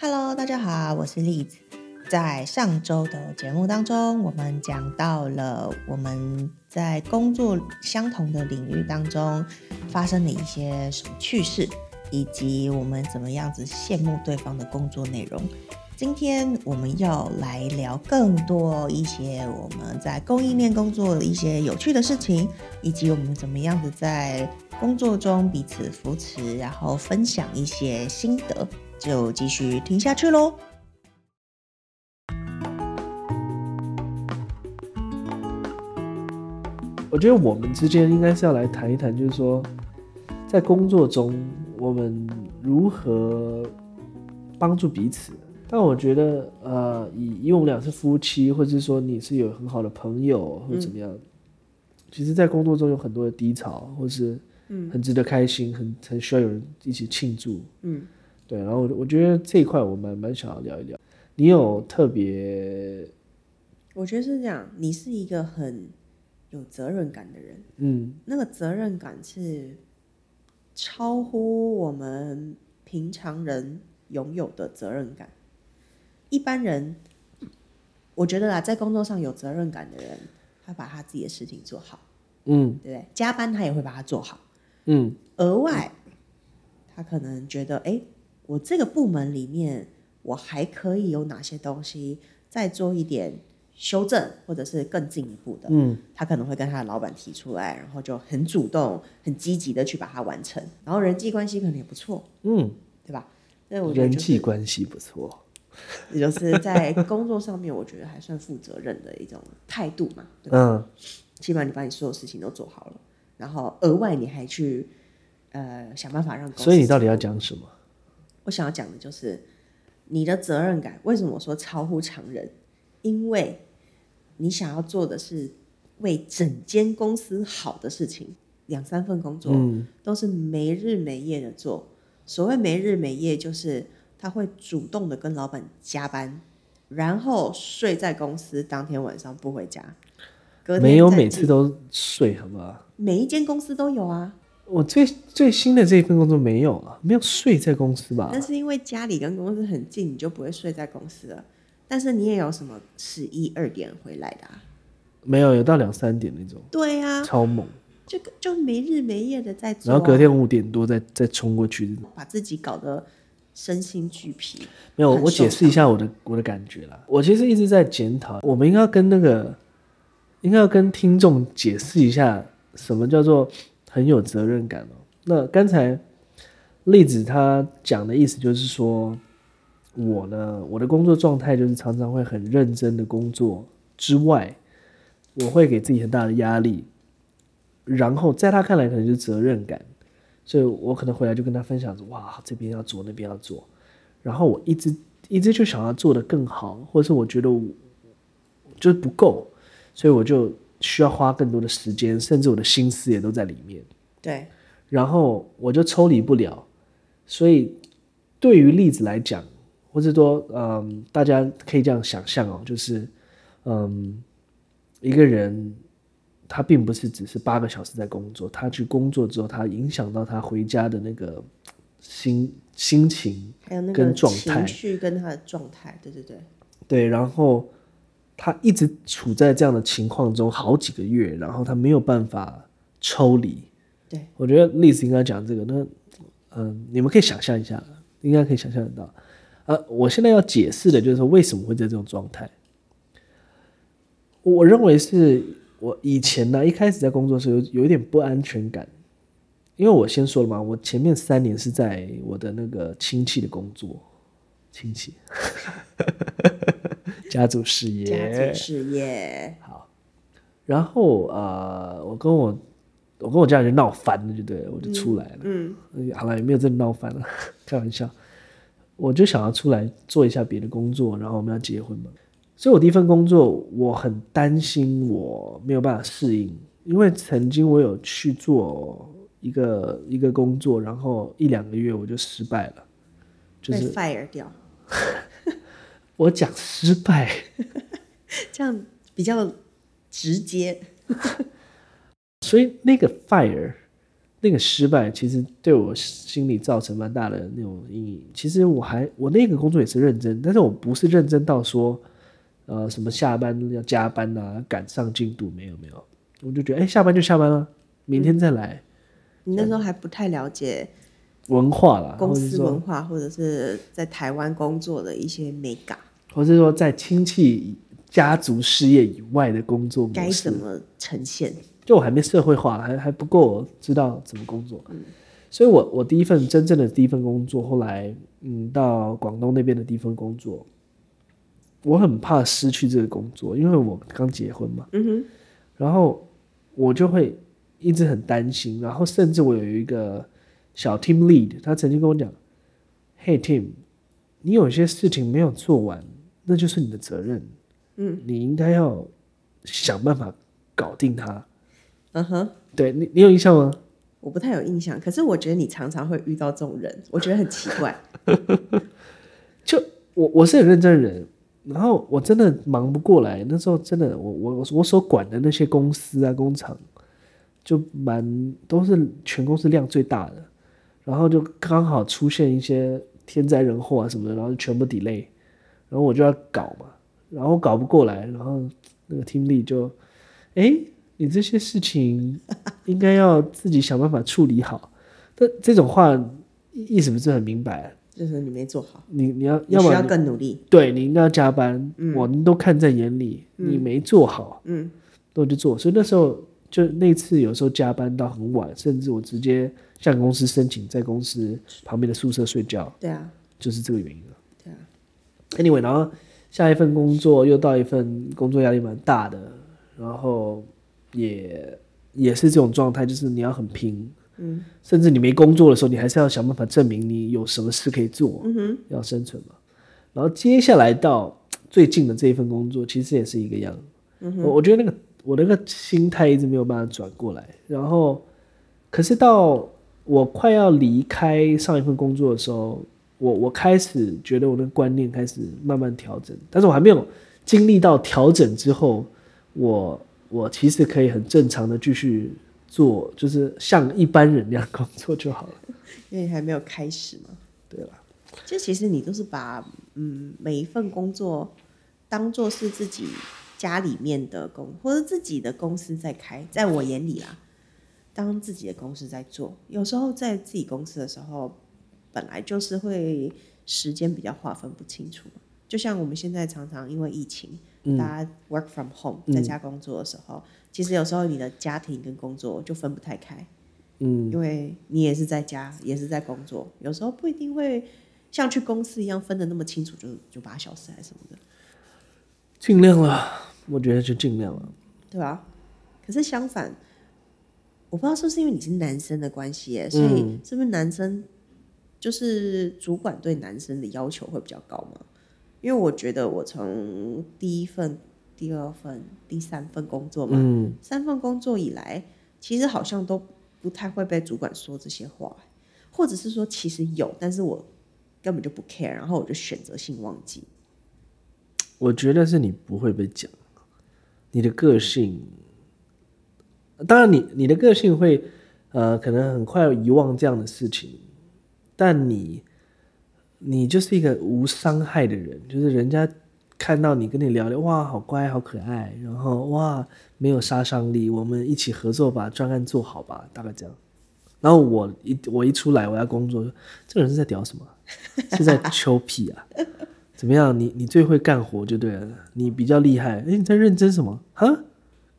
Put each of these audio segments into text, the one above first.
Hello，大家好，我是栗子。在上周的节目当中，我们讲到了我们在工作相同的领域当中发生的一些什么趣事，以及我们怎么样子羡慕对方的工作内容。今天我们要来聊更多一些我们在供应链工作的一些有趣的事情，以及我们怎么样子在工作中彼此扶持，然后分享一些心得。就继续听下去喽。我觉得我们之间应该是要来谈一谈，就是说，在工作中我们如何帮助彼此。但我觉得，呃，以以我们俩是夫妻，或者是说你是有很好的朋友，或者怎么样，其实，在工作中有很多的低潮，或是很值得开心，很很需要有人一起庆祝。嗯。对，然后我我觉得这一块我蛮蛮想要聊一聊。你有特别？我觉得是这样，你是一个很有责任感的人。嗯，那个责任感是超乎我们平常人拥有的责任感。一般人，我觉得啦，在工作上有责任感的人，他把他自己的事情做好。嗯，对不对？加班他也会把它做好。嗯，额外，他可能觉得，哎。我这个部门里面，我还可以有哪些东西再做一点修正，或者是更进一步的？嗯，他可能会跟他的老板提出来，然后就很主动、很积极的去把它完成。然后人际关系可能也不错，嗯，对吧？那我人际关系不错，也就是在工作上面，我觉得还算负责任的一种态度嘛。嗯，起码你把你所有事情都做好了，然后额外你还去呃想办法让。所以你到底要讲什么？我想要讲的就是你的责任感。为什么我说超乎常人？因为你想要做的是为整间公司好的事情，两三份工作都是没日没夜的做。所谓没日没夜，就是他会主动的跟老板加班，然后睡在公司，当天晚上不回家。没有每次都睡，好不好？每一间公司都有啊。我最最新的这一份工作没有啊，没有睡在公司吧？那是因为家里跟公司很近，你就不会睡在公司了。但是你也有什么十一二点回来的啊？没有，有到两三点那种。对呀，超猛，就就没日没夜的在做，然后隔天五点多再再冲过去，把自己搞得身心俱疲。没有，我解释一下我的我的感觉啦。我其实一直在检讨，我们应该跟那个，应该要跟听众解释一下什么叫做。很有责任感哦。那刚才例子他讲的意思就是说，我呢，我的工作状态就是常常会很认真的工作之外，我会给自己很大的压力，然后在他看来可能就是责任感，所以我可能回来就跟他分享说，哇，这边要做，那边要做，然后我一直一直就想要做的更好，或者是我觉得我就是不够，所以我就。需要花更多的时间，甚至我的心思也都在里面。对，然后我就抽离不了。所以，对于例子来讲，或者说，嗯，大家可以这样想象哦，就是，嗯，一个人他并不是只是八个小时在工作，他去工作之后，他影响到他回家的那个心心情，还有那个情绪跟他的状态。对对对，对，然后。他一直处在这样的情况中好几个月，然后他没有办法抽离。对我觉得历史应该讲这个，那嗯，你们可以想象一下，应该可以想象得到。呃，我现在要解释的就是说为什么会在这种状态。我认为是我以前呢，一开始在工作时候有有一点不安全感，因为我先说了嘛，我前面三年是在我的那个亲戚的工作，亲戚。家族事业，家族事业好。然后呃，我跟我我跟我家人闹翻了，就对，我就出来了。嗯，好了，也没有真的闹翻了，开玩笑。我就想要出来做一下别的工作，然后我们要结婚嘛。所以我第一份工作，我很担心我没有办法适应，因为曾经我有去做一个一个工作，然后一两个月我就失败了，就是 fire 掉。我讲失败，这样比较直接。所以那个 fire 那个失败其实对我心里造成蛮大的那种阴影。其实我还我那个工作也是认真，但是我不是认真到说，呃，什么下班要加班啊，赶上进度没有没有，我就觉得哎，下班就下班了，明天再来。你那时候还不太了解文化啦，公司文化，或者是在台湾工作的一些美感，或是说在亲戚家族事业以外的工作该怎么呈现？就我还没社会化，还还不够知道怎么工作，所以我我第一份真正的第一份工作，后来嗯到广东那边的第一份工作，我很怕失去这个工作，因为我刚结婚嘛，嗯哼，然后我就会一直很担心，然后甚至我有一个小 team lead，他曾经跟我讲，Hey Tim，你有些事情没有做完，那就是你的责任，嗯，你应该要想办法搞定它。嗯哼，对你，你有印象吗？我不太有印象，可是我觉得你常常会遇到这种人，我觉得很奇怪。就我我是很认真的人，然后我真的忙不过来。那时候真的，我我我所管的那些公司啊工厂，就蛮都是全公司量最大的，然后就刚好出现一些天灾人祸啊什么的，然后就全部 delay，然后我就要搞嘛，然后搞不过来，然后那个听力就哎。你这些事情应该要自己想办法处理好，但这种话意思不是很明白，就是你没做好，你你要要么要更努力，对你应该要加班，我们都看在眼里，你没做好，嗯，都去做，所以那时候就那次有时候加班到很晚，甚至我直接向公司申请在公司旁边的宿舍睡觉，对啊，就是这个原因了，对啊，Anyway，然后下一份工作又到一份工作压力蛮大的，然后。也也是这种状态，就是你要很拼，嗯，甚至你没工作的时候，你还是要想办法证明你有什么事可以做，嗯哼，要生存嘛。然后接下来到最近的这一份工作，其实也是一个样，嗯我我觉得那个我那个心态一直没有办法转过来。然后，可是到我快要离开上一份工作的时候，我我开始觉得我的观念开始慢慢调整，但是我还没有经历到调整之后，我。我其实可以很正常的继续做，就是像一般人那样工作就好了。因为还没有开始嘛。对了，就其实你都是把嗯每一份工作当做是自己家里面的公或者自己的公司在开，在我眼里啦，当自己的公司在做。有时候在自己公司的时候，本来就是会时间比较划分不清楚。就像我们现在常常因为疫情。大家 work from home 在家工作的时候，其实有时候你的家庭跟工作就分不太开，嗯，因为你也是在家，也是在工作，有时候不一定会像去公司一样分的那么清楚，就就八小时还是什么的。尽量了，我觉得就尽量了，对吧？可是相反，我不知道是不是因为你是男生的关系，所以是不是男生就是主管对男生的要求会比较高吗？因为我觉得我从第一份、第二份、第三份工作嘛，三份工作以来，其实好像都不太会被主管说这些话，或者是说其实有，但是我根本就不 care，然后我就选择性忘记。我觉得是你不会被讲，你的个性，当然你你的个性会呃可能很快遗忘这样的事情，但你。你就是一个无伤害的人，就是人家看到你跟你聊聊，哇，好乖，好可爱，然后哇，没有杀伤力，我们一起合作把专案做好吧，大概这样。然后我一我一出来我要工作，这个人是在屌什么？是在 求屁啊？怎么样？你你最会干活就对了，你比较厉害。哎，你在认真什么？哈？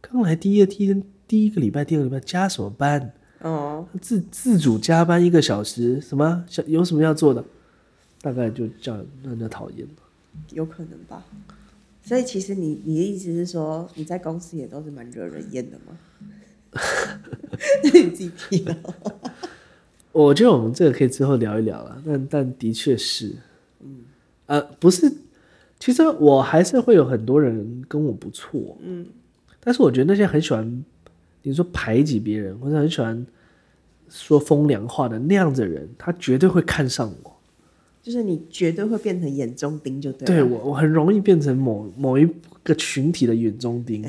刚来第一天第一个礼拜，第二个礼拜加什么班？哦，自自主加班一个小时，什么？有什么要做的？大概就这样让人家讨厌吧，有可能吧。所以其实你你的意思是说，你在公司也都是蛮惹人厌的吗？那你自己批了。我觉得我们这个可以之后聊一聊了。但但的确是，嗯，呃，不是，其实我还是会有很多人跟我不错，嗯，但是我觉得那些很喜欢你说排挤别人或者很喜欢说风凉话的那样子的人，他绝对会看上我。就是你绝对会变成眼中钉，就对。对我，我很容易变成某某一个群体的眼中钉。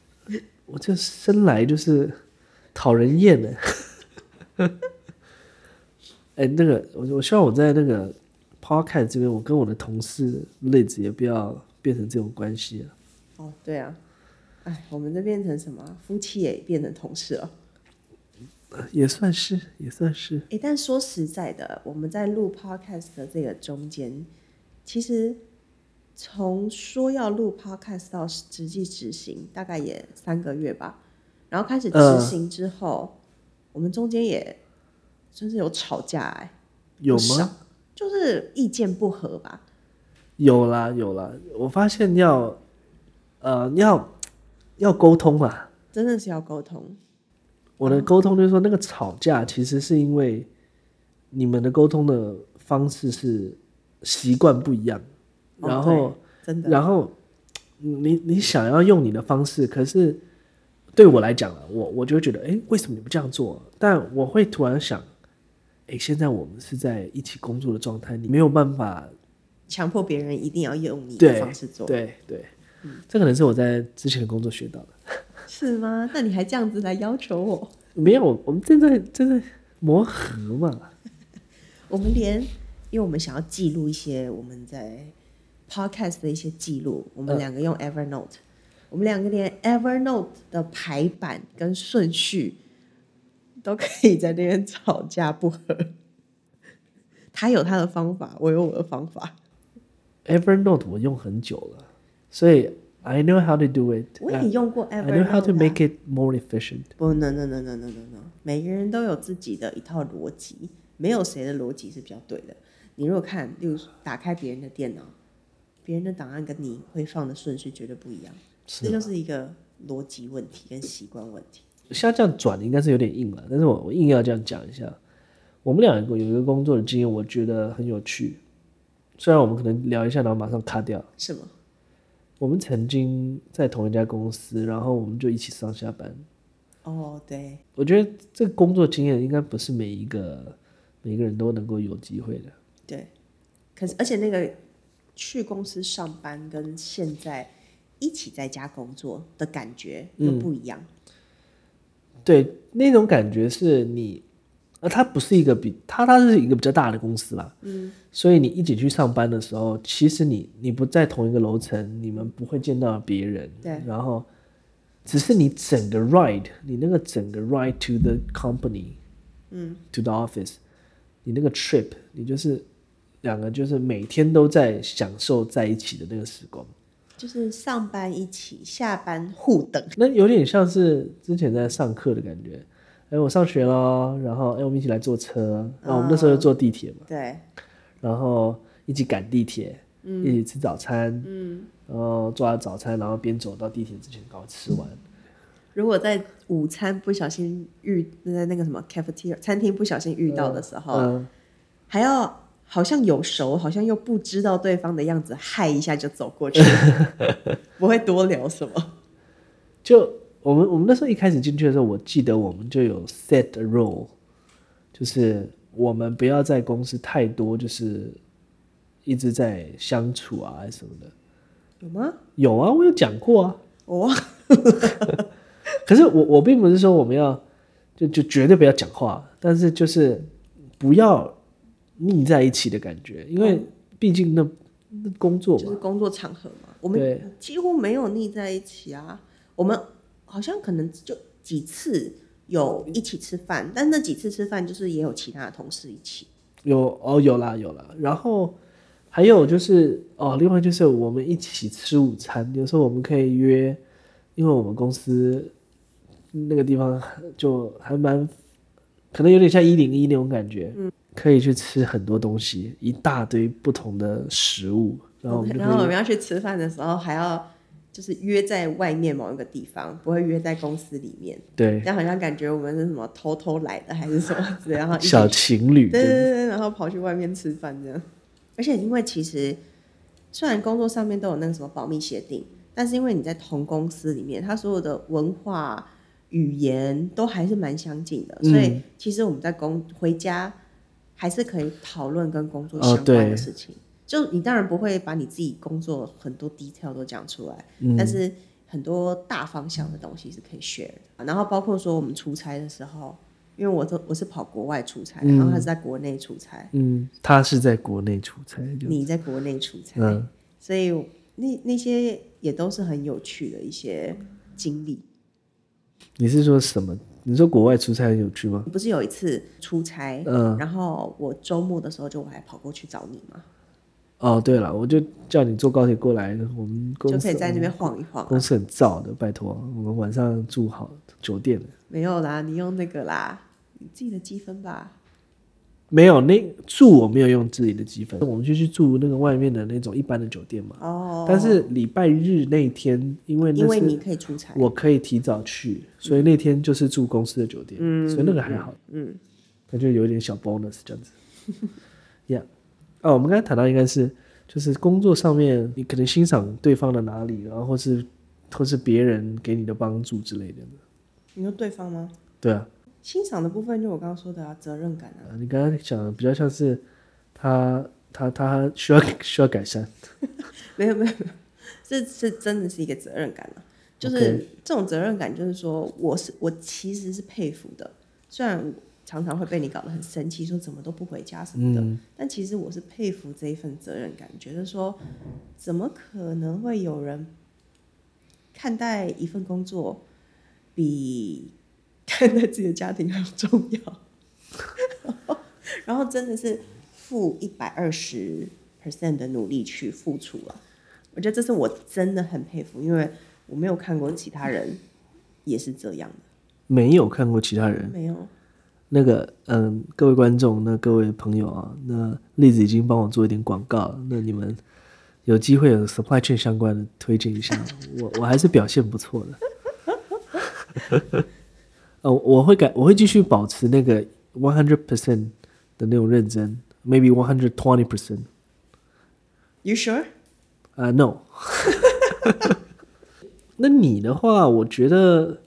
我这生来就是讨人厌的。哎，那个，我我希望我在那个 podcast 这边，我跟我的同事类子也不要变成这种关系了。哦，对啊，哎，我们这变成什么？夫妻也变成同事了。也算是，也算是。哎，但说实在的，我们在录 podcast 的这个中间，其实从说要录 podcast 到实际执行，大概也三个月吧。然后开始执行之后，我们中间也真是有吵架哎，有吗？就是意见不合吧。有啦，有啦。我发现要，呃，要要沟通嘛，真的是要沟通。我的沟通就是说，那个吵架其实是因为你们的沟通的方式是习惯不一样，然后，真的，然后你你想要用你的方式，可是对我来讲啊，我我就会觉得，哎，为什么你不这样做？但我会突然想，哎，现在我们是在一起工作的状态，你没有办法强迫别人一定要用你的方式做，对对，这可能是我在之前的工作学到的。是吗？那你还这样子来要求我？没有，我们正在正在磨合嘛。我们连，因为我们想要记录一些我们在 podcast 的一些记录，我们两个用 Evernote，我们两个连 Evernote 的排版跟顺序都可以在那边吵架不和。他有他的方法，我有我的方法。Evernote 我用很久了，所以。I know how to do it. 我也用过 Evernote. I know how to make it more efficient. 不，no no no no no no no. 每个人都有自己的一套逻辑，没有谁的逻辑是比较对的。你如果看，例如打开别人的电脑，别人的档案跟你会放的顺序绝对不一样，这就是一个逻辑问题跟习惯问题。像这样转的应该是有点硬了，但是我我硬要这样讲一下。我们两个有一个工作的经验，我觉得很有趣。虽然我们可能聊一下，然后马上卡掉。是吗？我们曾经在同一家公司，然后我们就一起上下班。哦，对，我觉得这个工作经验应该不是每一个每个人都能够有机会的。对，可是而且那个去公司上班跟现在一起在家工作的感觉又不一样。对，那种感觉是你。呃它不是一个比它，它是一个比较大的公司啦，嗯，所以你一起去上班的时候，其实你你不在同一个楼层，你们不会见到别人，对，然后只是你整个 ride，你那个整个 ride to the company，嗯，to the office，你那个 trip，你就是两个就是每天都在享受在一起的那个时光，就是上班一起，下班互等，那有点像是之前在上课的感觉。哎，我上学了，然后哎，我们一起来坐车。然后我们那时候坐地铁嘛，对。然后一起赶地铁，一起吃早餐，嗯。然后做完早餐，然后边走到地铁之前赶快吃完。如果在午餐不小心遇在那个什么 cafeteria 餐厅不小心遇到的时候，还要好像有熟，好像又不知道对方的样子，嗨一下就走过去，不会多聊什么，就。我们我们那时候一开始进去的时候，我记得我们就有 set a rule，就是我们不要在公司太多，就是一直在相处啊什么的。有吗？有啊，我有讲过啊。哦，可是我我并不是说我们要就就绝对不要讲话，但是就是不要腻在一起的感觉，因为毕竟那那工作就是工作场合嘛，我们几乎没有腻在一起啊，我们。好像可能就几次有一起吃饭，但那几次吃饭就是也有其他的同事一起。有哦，有啦有啦，然后还有就是哦，另外就是我们一起吃午餐，有时候我们可以约，因为我们公司那个地方就还蛮，可能有点像一零一那种感觉，嗯，可以去吃很多东西，一大堆不同的食物，然后然后我们要去吃饭的时候还要。就是约在外面某一个地方，不会约在公司里面。对，这样好像感觉我们是什么偷偷来的，还是什么之类。然后小情侣，对对对，然后跑去外面吃饭这样。而且因为其实虽然工作上面都有那个什么保密协定，但是因为你在同公司里面，它所有的文化语言都还是蛮相近的，所以其实我们在公回家还是可以讨论跟工作相关的事情。就你当然不会把你自己工作很多 detail 都讲出来，但是很多大方向的东西是可以 share 的。然后包括说我们出差的时候，因为我都我是跑国外出差，然后他是在国内出差，嗯，他是在国内出差，你在国内出差，嗯所以那那些也都是很有趣的一些经历。你是说什么？你说国外出差很有趣吗？不是有一次出差，嗯，然后我周末的时候就我还跑过去找你嘛，哦，对了，我就叫你坐高铁过来，我们公司就可以在那边晃一晃啊、公司很燥的，拜托，我们晚上住好酒店。没有啦，你用那个啦，你自己的积分吧。没有，那住我没有用自己的积分，我们就去住那个外面的那种一般的酒店嘛。哦，但是礼拜日那天，因为你可以出差，我可以提早去，所以那天就是住公司的酒店，所以那个还好，嗯，那就有一点小 bonus 这样子。Yeah，哦，我们刚才谈到应该是就是工作上面，你可能欣赏对方的哪里，然后或是或是别人给你的帮助之类的。你说对方吗？对啊，欣赏的部分就我刚刚说的啊，责任感啊。呃你刚刚讲的比较像是他他他需要 需要改善。没有没有没有，这是真的是一个责任感啊。就是这种责任感，就是说我是我其实是佩服的，虽然常常会被你搞得很生气，说怎么都不回家什么的，嗯但其实我是佩服这一份责任感，觉得说怎么可能会有人看待一份工作比看待自己的家庭很重要，然后真的是负一百二十 percent 的努力去付出了。我觉得这是我真的很佩服，因为我没有看过其他人也是这样的，没有看过其他人。没有。那个，嗯，各位观众，那各位朋友啊，那栗子已经帮我做一点广告了，那你们有机会有 supply chain 相关的推荐一下，我我还是表现不错的。呃，我会改，我会继续保持那个 one hundred percent 的那种认真，maybe one hundred twenty percent。You sure？啊、n o 那你的话，我觉得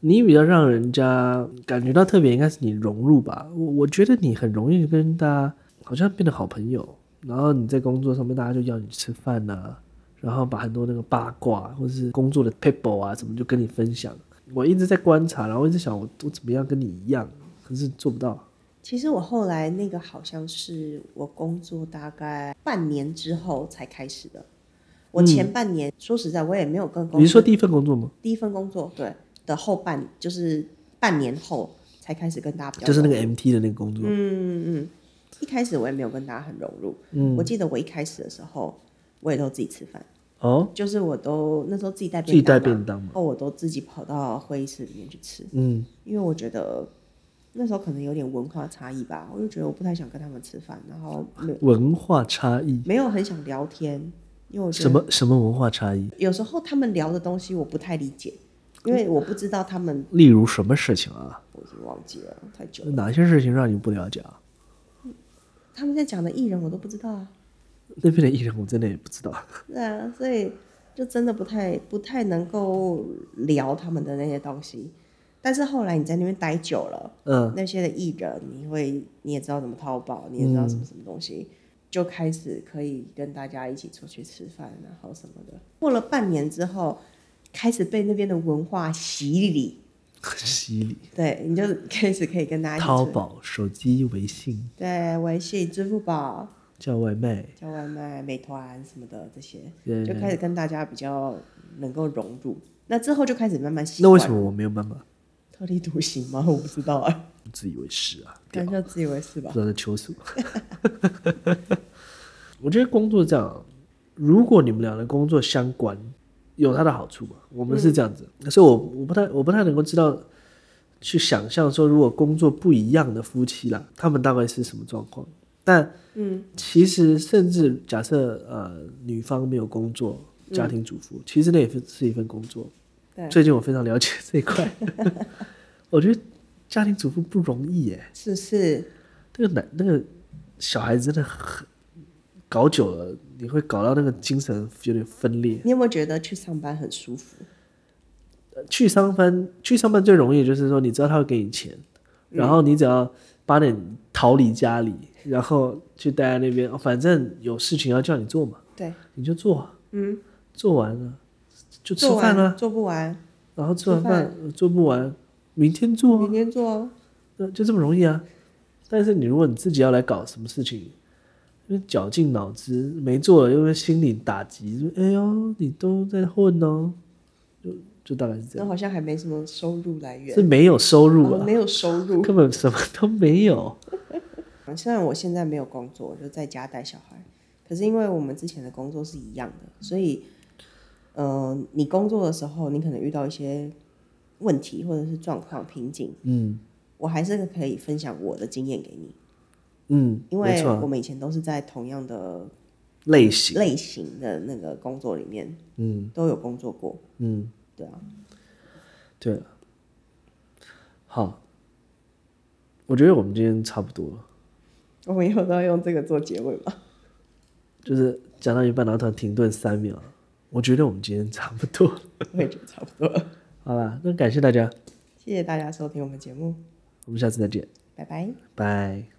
你比较让人家感觉到特别，应该是你融入吧。我我觉得你很容易跟大家好像变得好朋友，然后你在工作上面，大家就要你吃饭呐、然后把很多那个八卦或是工作的 people 啊什么就跟你分享。我一直在观察，然后一直想我我怎么样跟你一样，可是做不到。其实我后来那个好像是我工作大概半年之后才开始的。我前半年、说实在，我也没有跟公司你是说第一份工作吗？第一份工作对的后半就是半年后才开始跟大家比较就是那个 MT 的那个工作。嗯嗯，一开始我也没有跟大家很融入。嗯我记得我一开始的时候，我也都自己吃饭，哦，就是我都那时候自己带自己带便便当嘛。然后我都自己跑到会议室里面去吃，嗯，因为我觉得那时候可能有点文化差异吧，我就觉得我不太想跟他们吃饭，然后没文化差异。没有很想聊天，因为我什么什么文化差异？有时候他们聊的东西我不太理解，因为我不知道他们，例如什么事情啊？我已经忘记了太久了。哪些事情让你不了解啊？他们在讲的艺人我都不知道啊，那边的艺人我真的也不知道。对啊，所以就真的不太不太能够聊他们的那些东西。但是后来你在那边待久了，嗯，那些的艺人，你会你也知道怎么淘宝，你也知道什么什么东西，就开始可以跟大家一起出去吃饭，然后什么的。过了半年之后，开始被那边的文化洗礼，洗礼、对，你就开始可以跟大家一起淘宝、手机、微信、对，微信、支付宝、叫外卖，叫外卖、美团什么的这些，就开始跟大家比较能够融入。那之后就开始慢慢习惯。那为什么我没有办法？特立独行吗？我不知道啊，自以为是啊，感觉自以为是吧不？知道在求什么。我觉得工作这样，如果你们俩的工作相关，有它的好处嘛。我们是这样子，可是我我不太我不太能够知道去想象说，如果工作不一样的夫妻啦，他们大概是什么状况。但嗯，其实甚至假设呃女方没有工作，家庭主妇，其实那也是是一份工作。对，最近我非常了解这一块，我觉得家庭主妇不容易耶。是是，那个男那个小孩子真的很搞久了，你会搞到那个精神有点分裂。你有没有觉得去上班很舒服？呃去上班去上班最容易就是说，你知道他会给你钱，然后你只要八点逃离家里，然后去待在那边，哦反正有事情要叫你做嘛，对，你就做啊，嗯，做完了就吃饭了，做不完，然后吃完饭呃做不完，明天做啊明，天做哦。那就这么容易啊。但是你如果你自己要来搞什么事情，因为绞尽脑汁没做了，因为心理打击，哎呦，你都在混哦，就就大概是这样。那好像还没什么收入来源，是没有收入啊，没有收入，根本什么都没有。虽然我现在没有工作，就在家带小孩，可是因为我们之前的工作是一样的，所以，嗯，你工作的时候，你可能遇到一些问题或者是状况瓶颈，嗯，我还是可以分享我的经验给你，嗯，因为我们以前都是在同样的类型。类型的那个工作里面，嗯，都有工作过，嗯，对啊，对，好，我觉得我们今天差不多了。我们以后都要用这个做结尾吗？就是讲到一半，然后突然停顿三秒。我觉得我们今天差不多。我也觉得差不多。好了，那感谢大家。谢谢大家收听我们节目。我们下次再见。拜拜。拜。